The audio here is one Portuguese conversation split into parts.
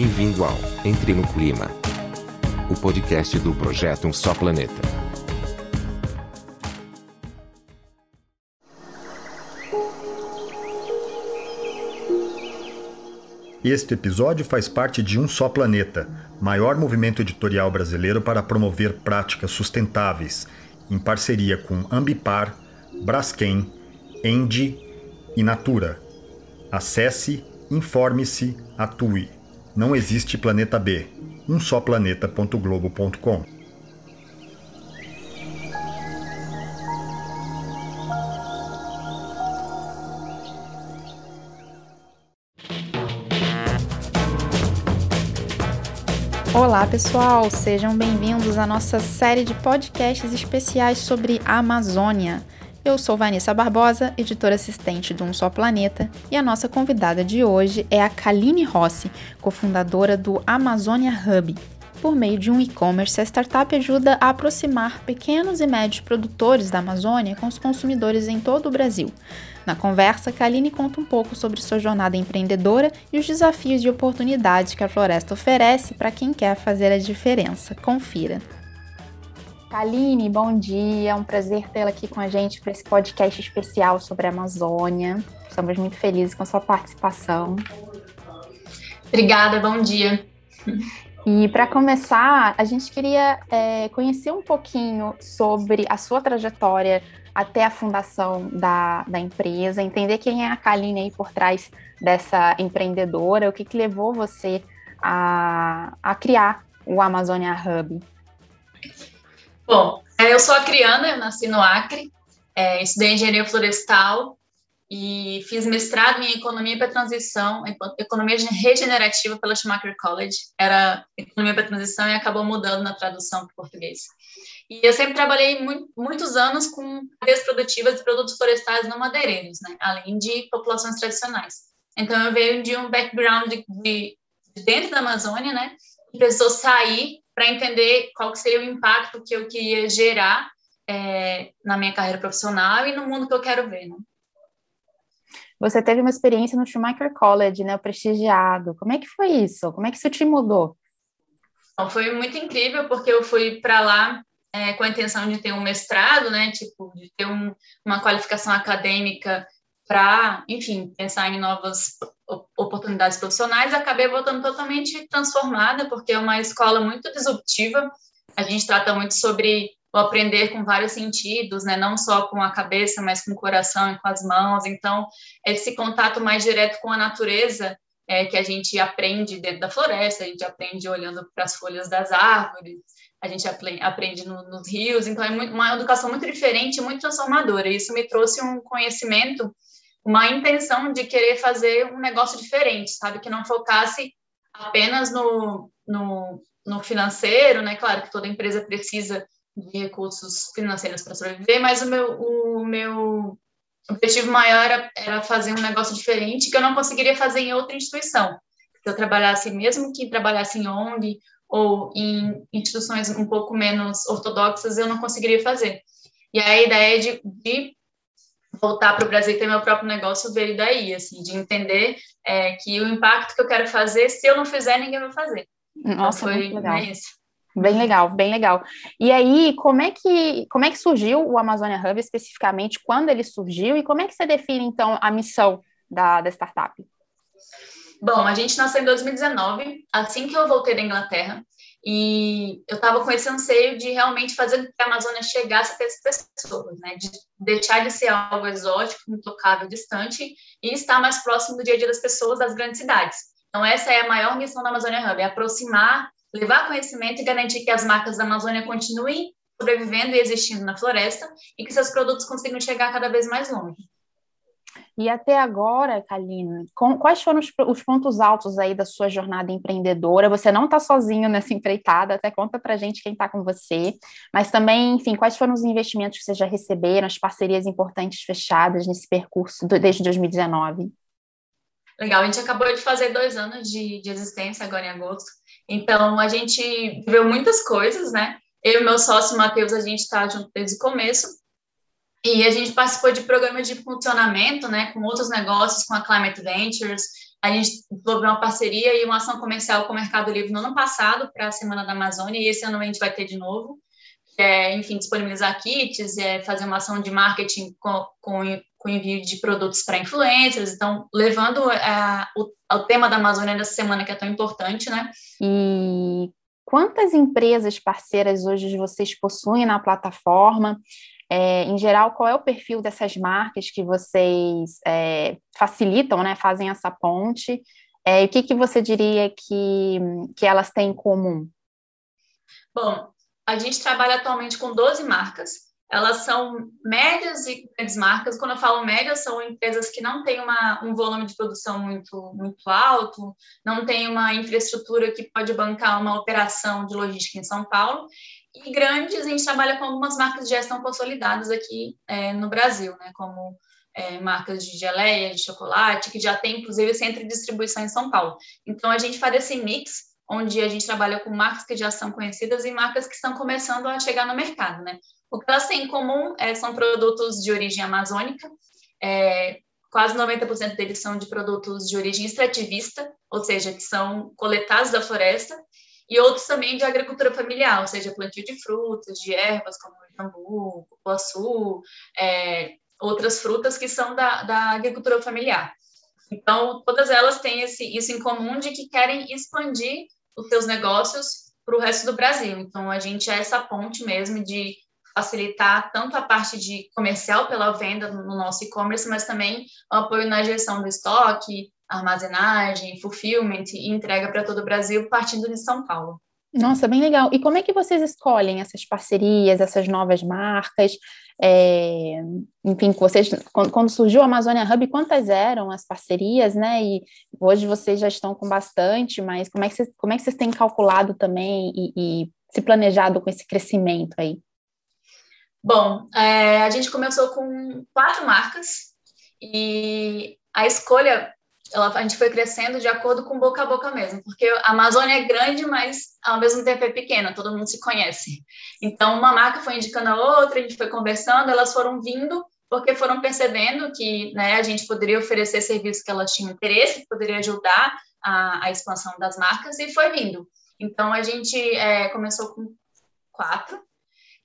Bem-vindo ao Entre no Clima, o podcast do projeto Um Só Planeta. Este episódio faz parte de Um Só Planeta, maior movimento editorial brasileiro para promover práticas sustentáveis, em parceria com Ambipar, Braskem, Endi e Natura. Acesse, informe-se, atue. Não existe planeta B. Um só planeta.globo.com. Olá, pessoal, sejam bem-vindos à nossa série de podcasts especiais sobre a Amazônia. Eu sou Vanessa Barbosa, editora assistente do Um Só Planeta, e a nossa convidada de hoje é a Kaline Rossi, cofundadora do Amazônia Hub. Por meio de um e-commerce, a startup ajuda a aproximar pequenos e médios produtores da Amazônia com os consumidores em todo o Brasil. Na conversa, Kaline conta um pouco sobre sua jornada empreendedora e os desafios e oportunidades que a floresta oferece para quem quer fazer a diferença. Confira. Kaline, bom dia. É um prazer tê-la aqui com a gente para esse podcast especial sobre a Amazônia. Estamos muito felizes com a sua participação. Obrigada, bom dia. E para começar, a gente queria é, conhecer um pouquinho sobre a sua trajetória até a fundação da, da empresa, entender quem é a Kaline aí por trás dessa empreendedora, o que, que levou você a, a criar o Amazônia Hub. Bom, é, eu sou acriana, eu nasci no Acre, é, estudei engenharia florestal e fiz mestrado em economia para transição, economia regenerativa pela Schumacher College. Era economia para transição e acabou mudando na tradução para português. E eu sempre trabalhei muito, muitos anos com cadeias produtivas de produtos florestais não madeireiros, né? além de populações tradicionais. Então, eu venho de um background de, de dentro da Amazônia, né? E precisou sair para entender qual que seria o impacto que eu queria gerar é, na minha carreira profissional e no mundo que eu quero ver. Né? Você teve uma experiência no Schumacher College, né, o prestigiado. Como é que foi isso? Como é que isso te mudou? Então, foi muito incrível porque eu fui para lá é, com a intenção de ter um mestrado, né, tipo, de ter um, uma qualificação acadêmica para, enfim, pensar em novas oportunidades profissionais, acabei voltando totalmente transformada, porque é uma escola muito disruptiva. A gente trata muito sobre o aprender com vários sentidos, né? Não só com a cabeça, mas com o coração e com as mãos. Então, esse contato mais direto com a natureza é, que a gente aprende dentro da floresta, a gente aprende olhando para as folhas das árvores, a gente aprende no, nos rios. Então, é muito, uma educação muito diferente, muito transformadora. Isso me trouxe um conhecimento uma intenção de querer fazer um negócio diferente, sabe? Que não focasse apenas no, no, no financeiro, né? Claro que toda empresa precisa de recursos financeiros para sobreviver, mas o meu, o meu objetivo maior era, fazer um negócio diferente que eu não conseguiria fazer em outra instituição. Se eu trabalhasse, mesmo que trabalhasse em ONG ou em instituições um pouco menos ortodoxas, eu não conseguiria fazer. E a ideia de, de voltar para o Brasil e ter meu próprio negócio veio daí, assim, de entender é, que o impacto que eu quero fazer, se eu não fizer, ninguém vai fazer. Então, Nossa, então, foi legal. isso. Bem legal, bem legal. E aí, como é que como é que surgiu o Amazônia Hub especificamente? Quando ele surgiu e como é que você define então a missão da, da startup? Bom, a gente nasceu em 2019, assim que eu voltei da Inglaterra. E eu estava com esse anseio de realmente fazer que a Amazônia chegasse até as pessoas, né? De deixar de ser algo exótico, intocável, distante e estar mais próximo do dia a dia das pessoas das grandes cidades. Então, essa é a maior missão da Amazônia Hub, é aproximar, levar conhecimento e garantir que as marcas da Amazônia continuem sobrevivendo e existindo na floresta e que seus produtos consigam chegar cada vez mais longe. E até agora, Kaline, quais foram os, os, pontos altos aí da sua jornada empreendedora? Você não está sozinho nessa empreitada, até conta para gente quem está com você. Mas também, enfim, quais foram os investimentos que vocês já receberam, as parcerias importantes fechadas nesse percurso do, desde 2019? Legal, a gente acabou de fazer dois anos de, de existência agora em agosto. Então, a gente viveu muitas coisas, né? Eu e meu sócio, Matheus, a gente está junto desde o começo. E a gente participou de programas de funcionamento, né, com outros negócios, com a Climate Ventures, a gente desenvolveu uma parceria e uma ação comercial com o Mercado Livre no ano passado para a Semana da Amazônia, e esse ano a gente vai ter de novo, é, enfim, disponibilizar kits, é fazer uma ação de marketing com, com, com envio de produtos para influencers, então, levando a, o, o tema da Amazônia nessa semana que é tão importante, né? E quantas empresas parceiras hoje vocês possuem na plataforma? É, em geral, qual é o perfil dessas marcas que vocês é, facilitam, né, fazem essa ponte? É, o que, que você diria que, que elas têm em comum? Bom, a gente trabalha atualmente com 12 marcas. Elas são médias e grandes marcas. Quando eu falo médias, são empresas que não têm uma, um volume de produção muito, muito alto, não têm uma infraestrutura que pode bancar uma operação de logística em São Paulo e grandes, a gente trabalha com algumas marcas de gestão consolidadas aqui é, no Brasil, né, como é, marcas de geleia, de chocolate, que já tem, inclusive, centro de distribuição em São Paulo. Então, a gente faz esse mix, onde a gente trabalha com marcas que já são conhecidas e marcas que estão começando a chegar no mercado, né? O que elas têm em comum é, são produtos de origem amazônica, é, quase 90% deles são de produtos de origem extrativista, ou seja, que são coletados da floresta, e outros também de agricultura familiar, ou seja, plantio de frutas, de ervas, como o jambu, cupuaçu, é, outras frutas que são da, da agricultura familiar. Então, todas elas têm esse, isso em comum de que querem expandir os seus negócios para o resto do Brasil. Então, a gente é essa ponte mesmo de facilitar tanto a parte de comercial pela venda no nosso e-commerce, mas também o apoio na gestão do estoque, armazenagem, fulfillment e entrega para todo o Brasil partindo de São Paulo. Nossa, bem legal. E como é que vocês escolhem essas parcerias, essas novas marcas? É, enfim, vocês, quando surgiu a Amazônia Hub, quantas eram as parcerias, né? E hoje vocês já estão com bastante, mas como é que vocês, como é que vocês têm calculado também e, e se planejado com esse crescimento aí? Bom, é, a gente começou com quatro marcas e a escolha ela, a gente foi crescendo de acordo com boca a boca mesmo, porque a Amazônia é grande, mas ao mesmo tempo é pequena, todo mundo se conhece. Então, uma marca foi indicando a outra, a gente foi conversando, elas foram vindo, porque foram percebendo que né, a gente poderia oferecer serviços que elas tinham interesse, que poderia ajudar a, a expansão das marcas, e foi vindo. Então, a gente é, começou com quatro,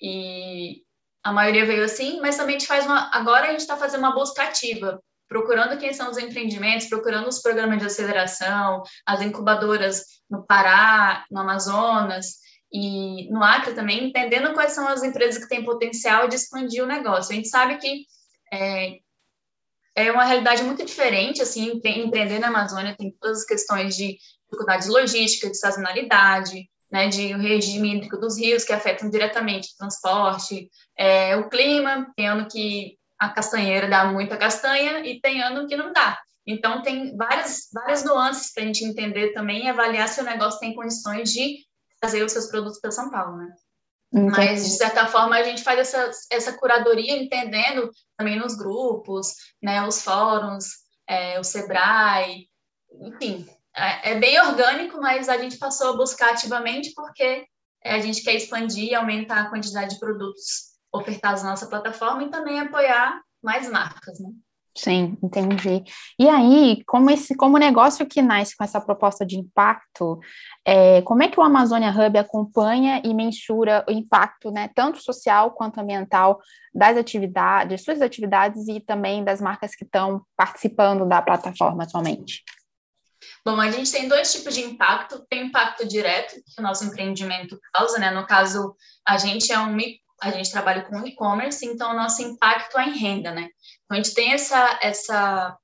e a maioria veio assim, mas também a gente faz uma. Agora a gente está fazendo uma busca ativa procurando quem são os empreendimentos, procurando os programas de aceleração, as incubadoras no Pará, no Amazonas e no Acre também, entendendo quais são as empresas que têm potencial de expandir o negócio. A gente sabe que é, é uma realidade muito diferente, assim, empreender na Amazônia tem todas as questões de dificuldades logísticas, de sazonalidade, né, de o regime hídrico dos rios que afetam diretamente o transporte, é, o clima, tem ano que a castanheira dá muita castanha e tem ano que não dá. Então, tem várias, várias nuances para a gente entender também e avaliar se o negócio tem condições de trazer os seus produtos para São Paulo, né? Entendi. Mas, de certa forma, a gente faz essa, essa curadoria entendendo também nos grupos, né, os fóruns, é, o Sebrae, enfim, é, é, bem orgânico, mas a gente passou a buscar ativamente porque a gente quer expandir e aumentar a quantidade de produtos ofertados na nossa plataforma e também apoiar mais marcas, né? Sim, entendi. E aí, como esse, como negócio que nasce com essa proposta de impacto, é, como é que o Amazônia Hub acompanha e mensura o impacto, né, tanto social quanto ambiental das atividades, suas atividades e também das marcas que estão participando da plataforma atualmente? Bom, a gente tem dois tipos de impacto. Tem impacto direto que o nosso empreendimento causa, né? No caso, a gente é um a gente trabalha com e-commerce, então o nosso impacto é em renda, né? Então a gente tem essa, essa,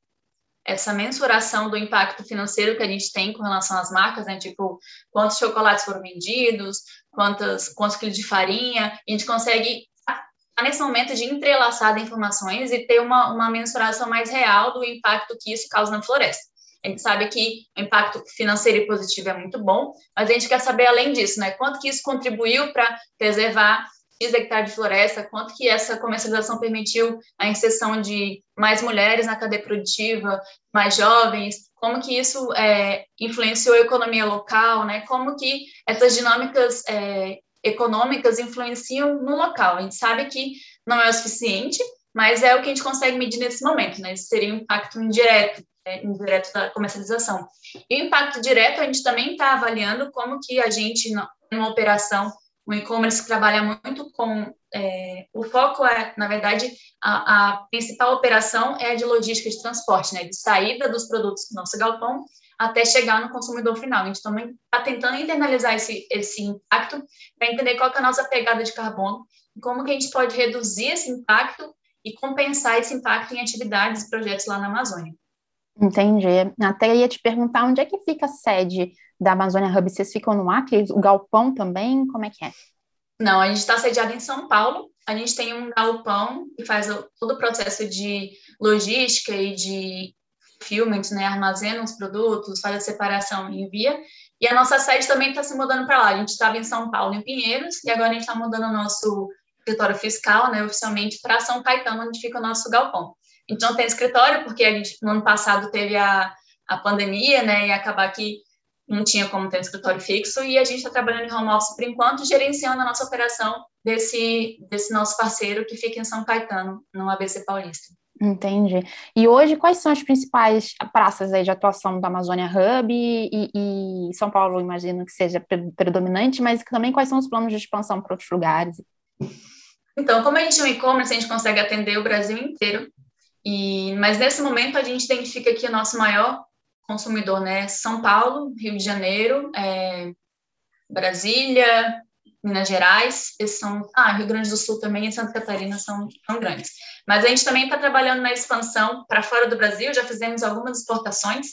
essa mensuração do impacto financeiro que a gente tem com relação às marcas, né? Tipo, quantos chocolates foram vendidos, quantos, quantos quilos de farinha, a gente consegue nesse momento de entrelaçar informações e ter uma, uma mensuração mais real do impacto que isso causa na floresta. A gente sabe que o impacto financeiro e positivo é muito bom, mas a gente quer saber além disso, né? Quanto que isso contribuiu para preservar X hectares de floresta, quanto que essa comercialização permitiu a inserção de mais mulheres na cadeia produtiva, mais jovens, como que isso é, influenciou a economia local, né? Como que essas dinâmicas é, econômicas influenciam no local. A gente sabe que não é o suficiente, mas é o que a gente consegue medir nesse momento, né? Seria um impacto indireto é, indireto da comercialização. E o impacto direto, a gente também está avaliando como que a gente, numa operação, um e-commerce trabalha muito com. É, o foco é, na verdade, a, a, principal operação é a de logística de transporte, né, de saída dos produtos do nosso galpão até chegar no consumidor final. A gente também está tentando internalizar esse, esse impacto para entender qual é a nossa pegada de carbono, como que a gente pode reduzir esse impacto e compensar esse impacto em atividades e projetos lá na Amazônia. Entendi. Até ia te perguntar onde é que fica a sede da Amazônia Hub. Vocês ficam no Acre? O galpão também? Como é que é? Não, a gente está sediado em São Paulo. A gente tem um galpão que faz todo o processo de logística e de fulfillment, né? Armazena os produtos, faz a separação e envia. E a nossa sede também está se mudando para lá. A gente estava em São Paulo, em Pinheiros, e agora a gente está mudando o nosso escritório fiscal, né, oficialmente, para São Caetano, onde fica o nosso galpão. Então, tem escritório, porque a gente, no ano passado, teve a, a pandemia, né, e acabar que não tinha como ter um escritório fixo, e a gente está trabalhando em home office por enquanto, gerenciando a nossa operação desse, desse nosso parceiro que fica em São Caetano, no ABC Paulista. Entendi. E hoje, quais são as principais praças aí de atuação da Amazônia Hub e, e São Paulo, imagino que seja predominante, mas também quais são os planos de expansão para outros lugares? Então, como a gente é um e-commerce, a gente consegue atender o Brasil inteiro. E, mas nesse momento a gente identifica que o nosso maior consumidor, né, São Paulo, Rio de Janeiro, é, Brasília, Minas Gerais, esses são, ah, Rio Grande do Sul também e Santa Catarina são, são grandes. Mas a gente também está trabalhando na expansão para fora do Brasil, já fizemos algumas exportações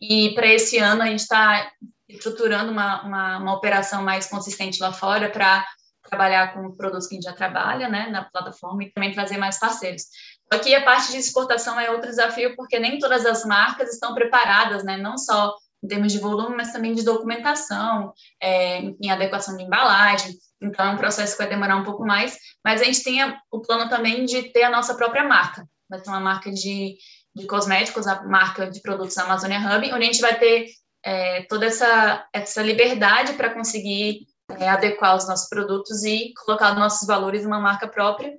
e para esse ano a gente está estruturando uma, uma, uma operação mais consistente lá fora para trabalhar com produtos que a gente já trabalha, né, na plataforma e também trazer mais parceiros. Aqui a parte de exportação é outro desafio, porque nem todas as marcas estão preparadas, né, não só em termos de volume, mas também de documentação, é, em adequação de embalagem. Então, é um processo que vai demorar um pouco mais, mas a gente tem o plano também de ter a nossa própria marca. Vai ter uma marca de, de cosméticos, a marca de produtos Amazônia Hub, onde a gente vai ter é, toda essa, essa liberdade para conseguir é, adequar os nossos produtos e colocar nossos valores numa marca própria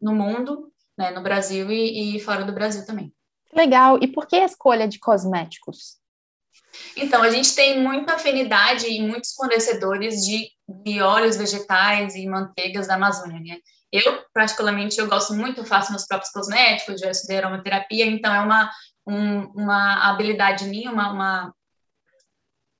no mundo, né, no Brasil e, e fora do Brasil também. Legal. E por que a escolha de cosméticos? Então, a gente tem muita afinidade e muitos fornecedores de, de óleos vegetais e manteigas da Amazônia, né? Eu, particularmente, eu gosto muito, faço meus próprios cosméticos, já estudei aromaterapia, então é uma, um, uma habilidade minha, uma, uma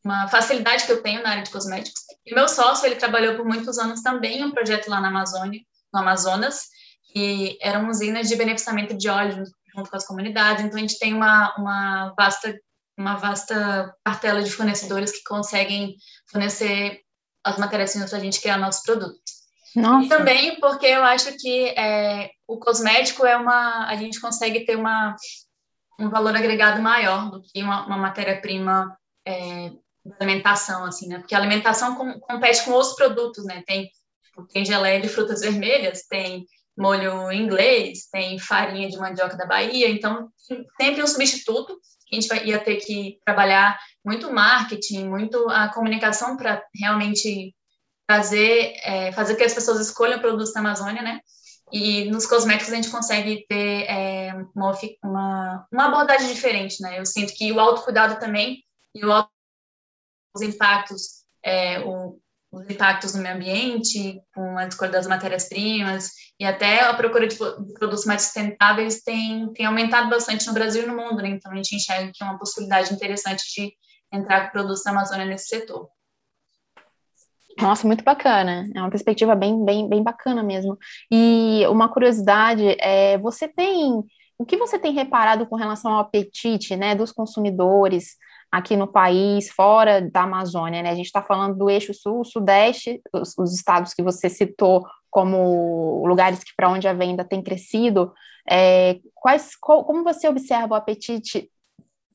uma facilidade que eu tenho na área de cosméticos. E meu sócio, ele trabalhou por muitos anos também em um projeto lá na Amazônia, no Amazonas, que eram usinas de beneficiamento de óleo junto, com as comunidades. Então, a gente tem uma, uma vasta uma vasta cartela de fornecedores que conseguem fornecer as matérias-primas para a gente criar nossos produtos. Nossa. E também porque eu acho que é, o cosmético é uma. A gente consegue ter uma, um valor agregado maior do que uma, uma matéria-prima é, alimentação, assim, né? Porque a alimentação com, compete com outros produtos, né? Tem, tipo, tem geleia de frutas vermelhas, tem molho inglês, tem farinha de mandioca da Bahia, então sempre um substituto a gente ia ter que trabalhar muito marketing, muito a comunicação para realmente fazer, é, fazer que as pessoas escolham produtos da Amazônia, né? E nos cosméticos a gente consegue ter é, uma, uma, uma abordagem diferente, né? Eu sinto que o autocuidado também e o auto os impactos, é, o, os impactos no meio ambiente, com a escolha das matérias-primas, e até a procura de, produtos mais sustentáveis tem, tem aumentado bastante no Brasil e no mundo, né? Então a gente enxerga que é uma possibilidade interessante de entrar com produtos da Amazônia nesse setor. Nossa, muito bacana. É uma perspectiva bem, bem, bem bacana mesmo. E uma curiosidade, é, você tem o que você tem reparado com relação ao apetite, né, dos consumidores aqui no país, fora da Amazônia, né? A gente está falando do eixo sul-sudeste, os, os, estados que você citou como lugares que para onde a venda tem crescido. É, quais, como você observa o apetite,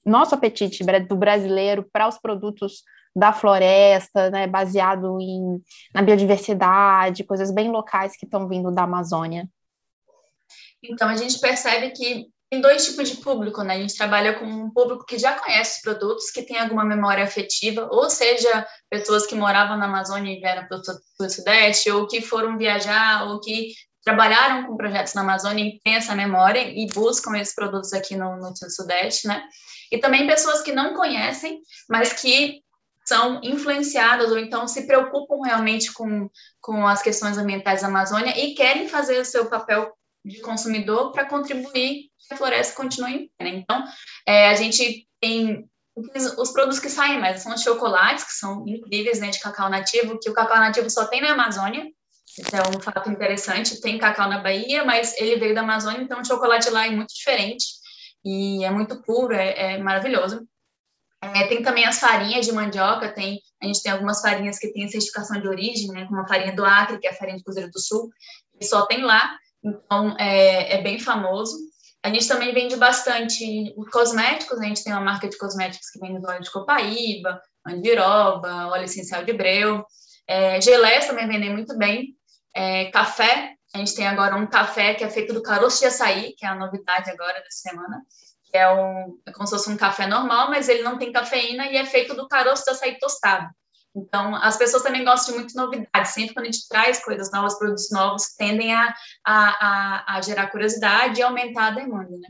nosso apetite do brasileiro para os produtos da floresta, né, baseado em, na biodiversidade, coisas bem locais que estão vindo da Amazônia? Então, a gente percebe que tem dois tipos de público, né? A gente trabalha com um público que já conhece os produtos, que tem alguma memória afetiva, ou seja, pessoas que moravam na Amazônia e vieram para o Sudeste, ou que foram viajar, ou que trabalharam com projetos na Amazônia e têm essa memória e buscam esses produtos aqui no, no Sul-Sudeste, né? E também pessoas que não conhecem, mas que são influenciadas ou então se preocupam realmente com, com as questões ambientais da Amazônia e querem fazer o seu papel de consumidor para contribuir que a floresta continue. Né? Então, é, a gente tem os produtos que saem mais são os chocolates, que são incríveis, né, de cacau nativo, que o cacau nativo só tem na Amazônia, isso é um fato interessante, tem cacau na Bahia, mas ele veio da Amazônia, então o chocolate lá é muito diferente, e é muito puro, é, é maravilhoso. É, tem também as farinhas de mandioca, tem, a gente tem algumas farinhas que têm certificação de origem, né, como a farinha do Acre, que é a farinha de Cruzeiro do Sul, que só tem lá, então é, é bem famoso. A gente também vende bastante cosméticos, né? a gente tem uma marca de cosméticos que vende óleo de copaíba, mandiroba, óleo essencial de breu. É, geleias também vendem muito bem. É, café, a gente tem agora um café que é feito do caroço de açaí, que é a novidade agora dessa semana, que é, um, é como se fosse um café normal, mas ele não tem cafeína e é feito do caroço de açaí tostado. Então, as pessoas também gostam de muitas novidades. Sempre quando a gente traz coisas novas, produtos novos, tendem a, a, a, gerar curiosidade e aumentar a demanda, né?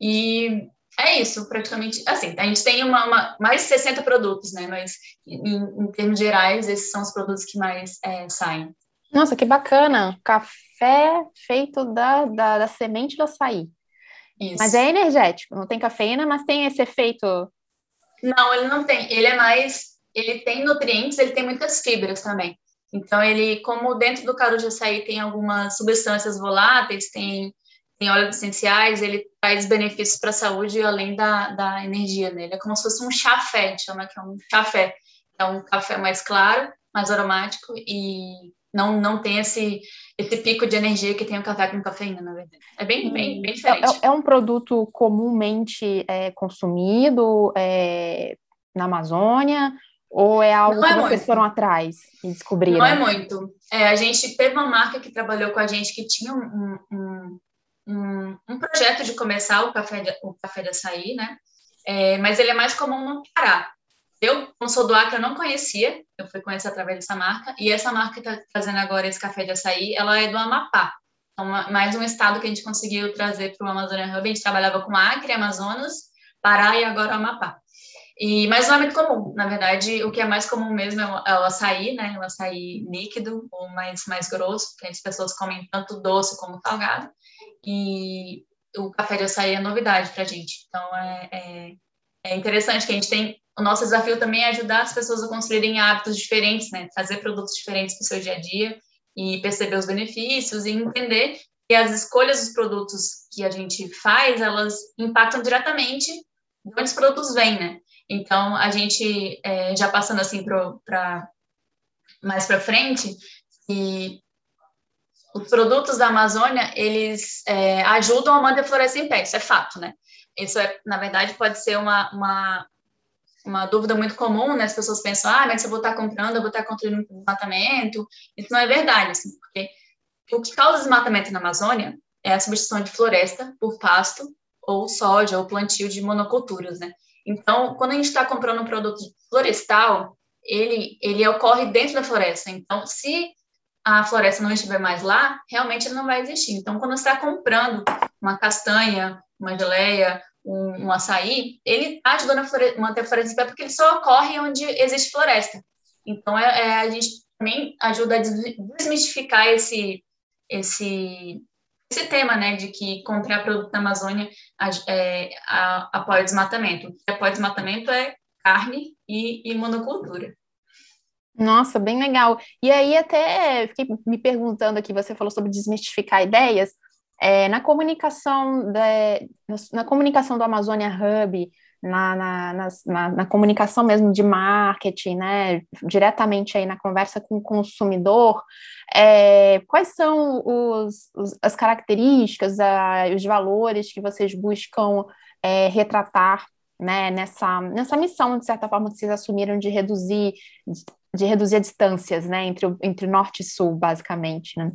E é isso, praticamente. Assim, a gente tem uma, uma mais de 60 produtos, né? Mas, em, em, termos gerais, esses são os produtos que mais é, saem. Nossa, que bacana! Café feito da, da, da semente do açaí. Isso. Mas é energético, não tem cafeína, mas tem esse efeito. Não, ele não tem. Ele é mais ele tem nutrientes, ele tem muitas fibras também. Então, ele, como dentro do caroço de açaí tem algumas substâncias voláteis, tem, tem óleos essenciais, ele traz benefícios para a saúde além da, da energia dele. É como se fosse um chafé, a gente chama que é um chafé. É um café mais claro, mais aromático e não, não tem esse, esse pico de energia que tem o café com cafeína, na verdade. É bem, bem, bem diferente. É, é um produto comumente é, consumido é, na Amazônia ou é algo não que é vocês muito. foram atrás e descobriram? Não é muito. É, a gente teve uma marca que trabalhou com a gente que tinha um, um, um, um projeto de começar o café de, o café de açaí, né? É, mas ele é mais comum no Pará. Eu, como sou do Acre, eu não conhecia, eu fui conhecer através dessa marca, e essa marca que está fazendo agora esse café de açaí, ela é do Amapá. Então, mais um estado que a gente conseguiu trazer para o Amazônia Hub. A gente trabalhava com Acre, Amazonas, Pará e agora Amapá. E, mas não é muito comum, na verdade, o que é mais comum mesmo é o, é açaí, né, o açaí líquido ou mais, mais grosso, que as pessoas comem tanto doce como salgado, e o café de açaí é novidade para a gente, então é, é, é, interessante que a gente tem, o nosso desafio também é ajudar as pessoas a construírem hábitos diferentes, né, fazer produtos diferentes para o seu dia a dia, e perceber os benefícios e entender que as escolhas dos produtos que a gente faz, elas impactam diretamente de onde os produtos vêm, né? Então, a gente, é, já passando assim para mais para frente, e os produtos da Amazônia, eles é, ajudam a manter a floresta em pé, isso é fato, né? Isso, é, na verdade, pode ser uma, uma, uma dúvida muito comum, né? As pessoas pensam, ah, mas se eu vou estar comprando, eu vou estar construindo um desmatamento. Isso não é verdade, assim, porque o que causa desmatamento na Amazônia é a substituição de floresta por pasto ou soja ou plantio de monoculturas, né? Então, quando a gente está comprando um produto florestal, ele, ele ocorre dentro da floresta. Então, se a floresta não estiver mais lá, realmente ele não vai existir. Então, quando você está comprando uma castanha, uma geleia, um, um açaí, ele está ajudando a manter a floresta porque ele só ocorre onde existe floresta. Então, é, é, a gente também ajuda a desmistificar esse, esse, esse tema, né, de que comprar produto na Amazônia é, apoia o desmatamento. O desmatamento é carne e, e monocultura. Nossa, bem legal. E aí até fiquei me perguntando aqui, você falou sobre desmistificar ideias. É, na comunicação da, na comunicação do Amazônia Hub, na, na, na, na, comunicação mesmo de marketing, né, diretamente aí na conversa com o consumidor, é, quais são os, os, as características, a, os valores que vocês buscam é, retratar né, nessa, nessa missão, de certa forma, que vocês assumiram de reduzir, de, reduzir distâncias né, entre, o, entre norte e sul, basicamente, né?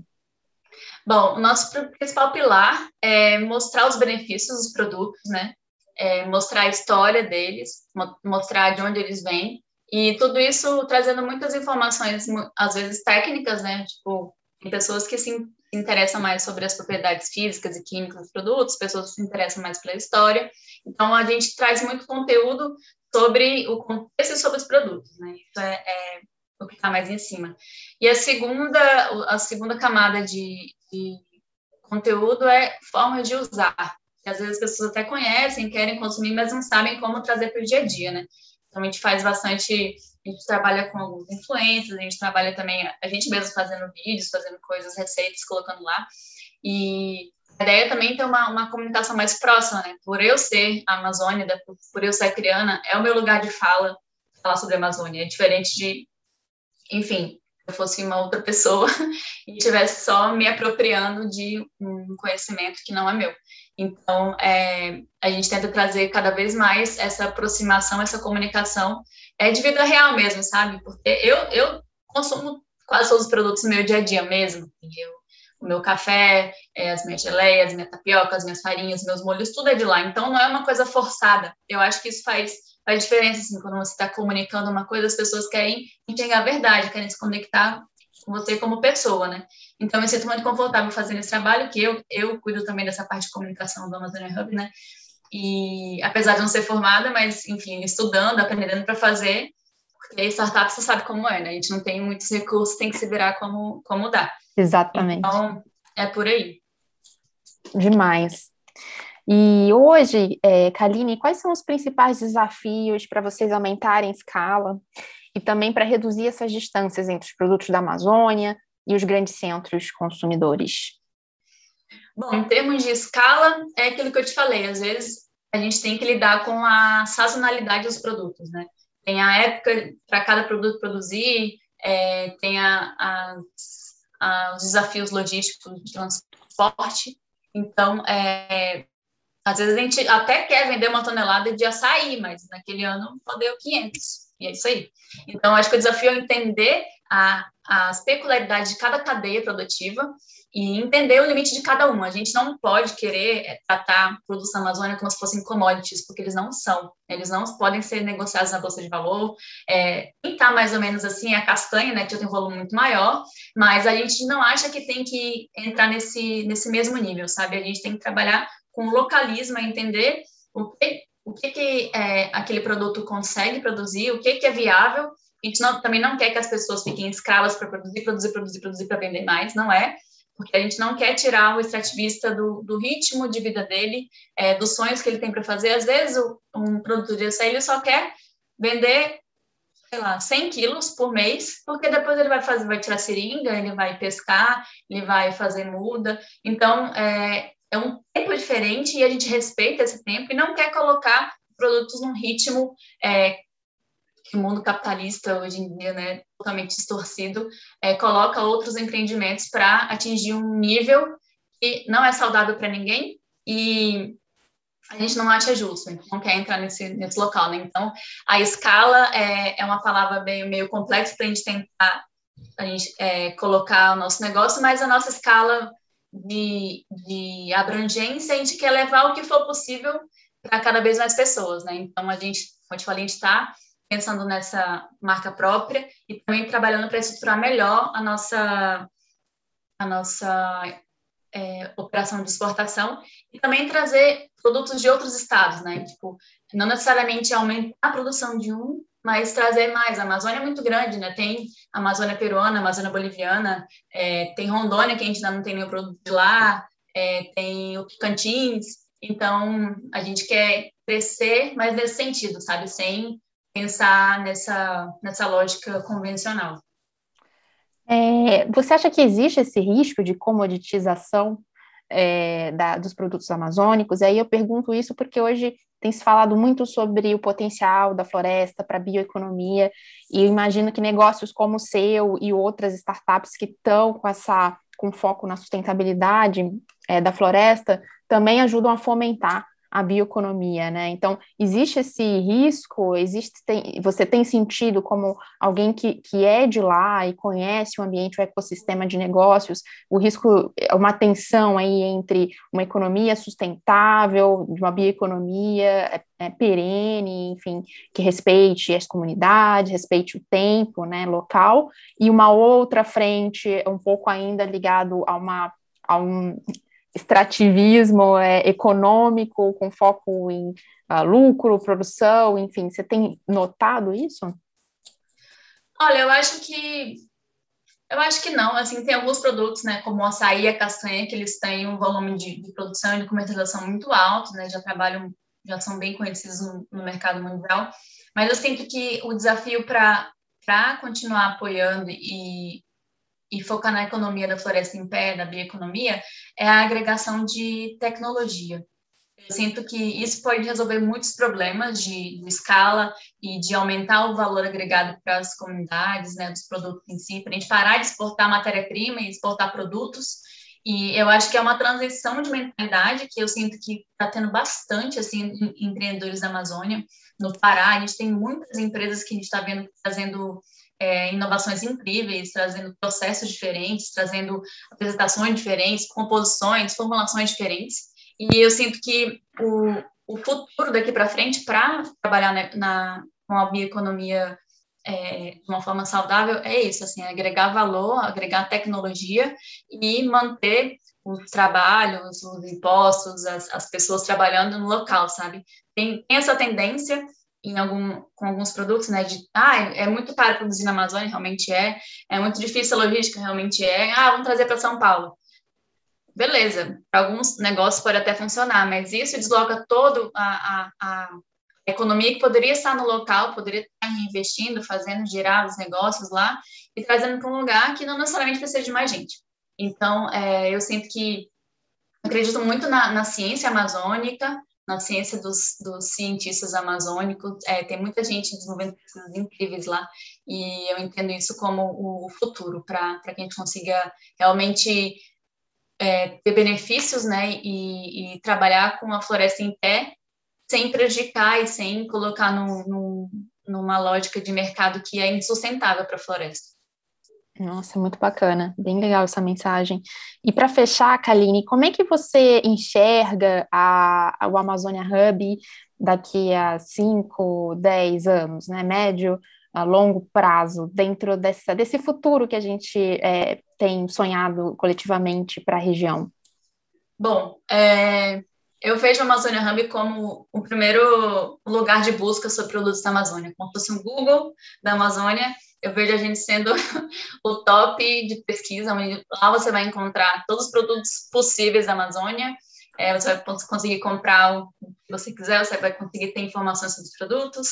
Bom, o nosso principal pilar é mostrar os benefícios dos produtos, né? É, mostrar a história deles, mostrar de onde eles vêm, e tudo isso trazendo muitas informações, às vezes técnicas, né? Tipo, Tem pessoas que se interessam mais sobre as propriedades físicas e químicas dos produtos, pessoas que se interessam mais pela história. Então, a gente traz muito conteúdo sobre o contexto e sobre os produtos, né? Isso é, é o que está mais em cima. E a segunda, a segunda camada de, de conteúdo é forma de usar. Que às vezes as pessoas até conhecem, querem consumir, mas não sabem como trazer para o dia a dia, né? Então, a gente faz bastante, a gente trabalha com alguns influencers, a gente trabalha também, a gente mesmo fazendo vídeos, fazendo coisas, receitas, colocando lá. E a ideia também é ter uma, uma comunicação mais próxima, né? Por eu ser a Amazônia, por eu ser criana, é o meu lugar de fala, falar sobre a Amazônia. É diferente de, enfim, eu fosse uma outra pessoa e estivesse só me apropriando de um conhecimento que não é meu. Então, é, a gente tenta trazer cada vez mais essa aproximação, essa comunicação é de vida real mesmo, sabe? Porque eu, eu consumo quase todos os produtos no meu dia a dia mesmo. Eu, o meu café, é, as minhas geleias, minha tapioca, as minhas farinhas, meus molhos, tudo é de lá. Então, não é uma coisa forçada. Eu acho que isso faz, faz diferença, assim, quando você está comunicando uma coisa, as pessoas querem enxergar a verdade, querem se conectar com você como pessoa, né? Então, eu me sinto muito confortável fazendo esse trabalho, que eu, eu cuido também dessa parte de comunicação do Amazônia Hub, né? E apesar de não ser formada, mas, enfim, estudando, aprendendo para fazer, porque startup você sabe como é, né? A gente não tem muitos recursos, tem que se virar como, como dá. Exatamente. Então, é por aí. Demais. E hoje, é, Kaline, quais são os principais desafios para vocês aumentarem escala e também para reduzir essas distâncias entre os produtos da Amazônia e os grandes centros consumidores? Bom, em termos de escala, é aquilo que eu te falei, às vezes a gente tem que lidar com a sazonalidade dos produtos, né? Tem a época para cada produto produzir, é, tem a, a, a, os desafios logísticos de transporte. Então, é, às vezes a gente até quer vender uma tonelada de açaí, mas naquele ano só deu 500. E é isso aí. Então, acho que o desafio é entender a, as peculiaridades de cada cadeia produtiva e entender o limite de cada uma. A gente não pode querer é, tratar produtos da Amazônia como se fossem commodities, porque eles não são. Eles não podem ser negociados na bolsa de valor. É, quem está mais ou menos assim é a castanha, né, que tem um volume muito maior, mas a gente não acha que tem que entrar nesse, nesse mesmo nível, sabe? A gente tem que trabalhar com localismo, entender o que o que, que é, aquele produto consegue produzir, o que, que é viável. A gente não, também não quer que as pessoas fiquem escravas para produzir, produzir, produzir, produzir para vender mais, não é? Porque a gente não quer tirar o extrativista do, do ritmo de vida dele, é, dos sonhos que ele tem para fazer. Às vezes, o, um produto de açaí ele só quer vender, sei lá, 100 quilos por mês, porque depois ele vai fazer, vai tirar seringa, ele vai pescar, ele vai fazer muda. Então, é, é um tempo diferente e a gente respeita esse tempo e não quer colocar produtos num ritmo é, o mundo capitalista hoje em dia, né, totalmente distorcido, é, coloca outros empreendimentos para atingir um nível que não é saudável para ninguém e a gente não acha justo, não quer entrar nesse, nesse local, né? Então, a escala é, é uma palavra meio, meio complexa para a gente tentar a gente, é, colocar o nosso negócio, mas a nossa escala de, de abrangência, a gente quer levar o que for possível para cada vez mais pessoas, né? Então, a gente, como eu te falei, a gente está pensando nessa marca própria e também trabalhando para estruturar melhor a nossa, a nossa é, operação de exportação e também trazer produtos de outros estados, né? Tipo, não necessariamente aumentar a produção de um mas trazer mais. A Amazônia é muito grande, né? Tem Amazônia peruana, Amazônia boliviana, é, tem Rondônia, que a gente ainda não tem nenhum produto de lá, é, tem o Tocantins. Então, a gente quer crescer, mas nesse sentido, sabe? Sem pensar nessa, nessa lógica convencional. É, você acha que existe esse risco de comoditização é, da, dos produtos amazônicos? E aí eu pergunto isso porque hoje tem se falado muito sobre o potencial da floresta para a bioeconomia, e eu imagino que negócios como o seu e outras startups que estão com essa com foco na sustentabilidade é, da floresta também ajudam a fomentar a bioeconomia, né? Então, existe esse risco, existe, tem, você tem sentido como alguém que, que é de lá e conhece o ambiente, o ecossistema de negócios, o risco, uma tensão aí entre uma economia sustentável, uma bioeconomia é, é, perene, enfim, que respeite as comunidades, respeite o tempo, né, local, e uma outra frente, um pouco ainda ligado a uma a um extrativismo é, econômico com foco em uh, lucro, produção, enfim, você tem notado isso? Olha, eu acho que eu acho que não, assim, tem alguns produtos, né, como açaí e a castanha, que eles têm um volume de, de produção e de comercialização muito alto, né, já trabalham, já são bem conhecidos no, no mercado mundial, mas eu sinto que o desafio para continuar apoiando e e focar na economia da floresta em pé, da bioeconomia, é a agregação de tecnologia. Eu sinto que isso pode resolver muitos problemas de, de escala e de aumentar o valor agregado para as comunidades, né, dos produtos em si, para a gente parar de exportar matéria-prima e exportar produtos. E eu acho que é uma transição de mentalidade que eu sinto que está tendo bastante assim empreendedores da Amazônia. No Pará, a gente tem muitas empresas que a gente está vendo trazendo é, inovações incríveis, trazendo processos diferentes, trazendo apresentações diferentes, composições, formulações diferentes. E eu sinto que o, o futuro daqui para frente, para trabalhar na, na, com a bioeconomia é, de uma forma saudável, é isso, assim, é agregar valor, agregar tecnologia e manter os trabalhos, os impostos, as, as pessoas trabalhando no local, sabe? Tem, tem essa tendência, em algum, com alguns produtos, né, de, ah, é, muito caro produzir na Amazônia, realmente é, é muito difícil a logística, realmente é, ah, vamos trazer para São Paulo. Beleza, para alguns negócios pode até funcionar, mas isso desloca todo a, a, a economia que poderia estar no local, poderia estar investindo, fazendo girar os negócios lá e trazendo para um lugar que não necessariamente precisa de mais gente. Então, é, eu sinto que acredito muito na, na ciência amazônica, na ciência dos, dos cientistas amazônicos. É, tem muita gente desenvolvendo pesquisas incríveis lá, e eu entendo isso como o futuro, para que a gente consiga realmente é, ter benefícios né, e, e, trabalhar com a floresta em pé, sem prejudicar e sem colocar no, no, numa lógica de mercado que é insustentável para a floresta. Nossa, muito bacana, bem legal essa mensagem. E para fechar, Kaline, como é que você enxerga a, a, o Amazônia Hub daqui a 5, 10 anos, né? Médio, a longo prazo, dentro dessa, desse futuro que a gente é, tem sonhado coletivamente para a região? Bom, é, eu vejo a Amazônia Hub como o primeiro lugar de busca sobre produtos da Amazônia, como se fosse um Google da Amazônia eu vejo a gente sendo o top de pesquisa, onde lá você vai encontrar todos os produtos possíveis da Amazônia, é, você vai conseguir comprar o que você quiser, você vai conseguir ter informações sobre os produtos,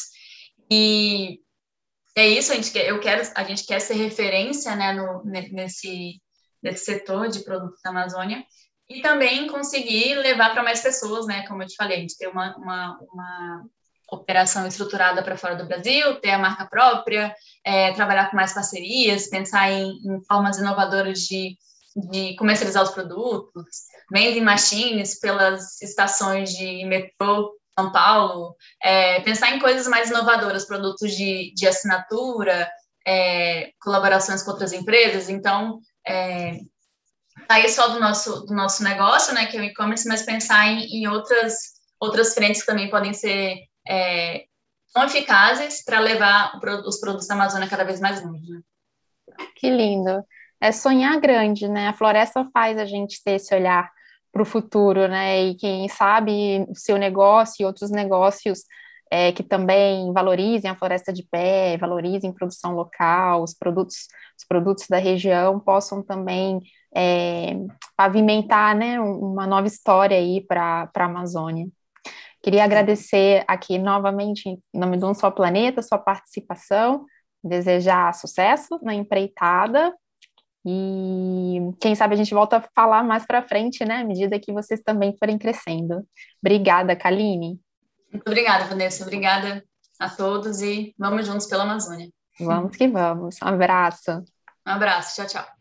e é isso, a gente quer, eu quero, a gente quer ser referência, né, no, nesse, nesse setor de produtos da Amazônia, e também conseguir levar para mais pessoas, né, como eu te falei, a gente ter uma, uma, uma operação estruturada para fora do Brasil, ter a marca própria, é, trabalhar com mais parcerias, pensar em, em, formas inovadoras de, de comercializar os produtos, vending machines pelas estações de metrô São Paulo, é, pensar em coisas mais inovadoras, produtos de, de assinatura, é, colaborações com outras empresas. Então, é, sair só do nosso, do nosso negócio, né, que é o e-commerce, mas pensar em, em outras, outras frentes que também podem ser é, são eficazes para levar os produtos da Amazônia cada vez mais longe. Né? Que lindo. É sonhar grande, né? A floresta faz a gente ter esse olhar para o futuro, né? E quem sabe o seu negócio e outros negócios é, que também valorizem a floresta de pé, valorizem produção local, os produtos, os produtos da região possam também é, pavimentar, né? Uma nova história aí para a Amazônia. Queria agradecer aqui novamente, em nome de Um Só Planeta, sua participação, desejar sucesso na empreitada e quem sabe a gente volta a falar mais para frente, né, à medida que vocês também forem crescendo. Obrigada, Kaline. Muito obrigada, Vanessa. Obrigada a todos e vamos juntos pela Amazônia. Vamos que vamos. Um abraço. Um abraço. Tchau, tchau.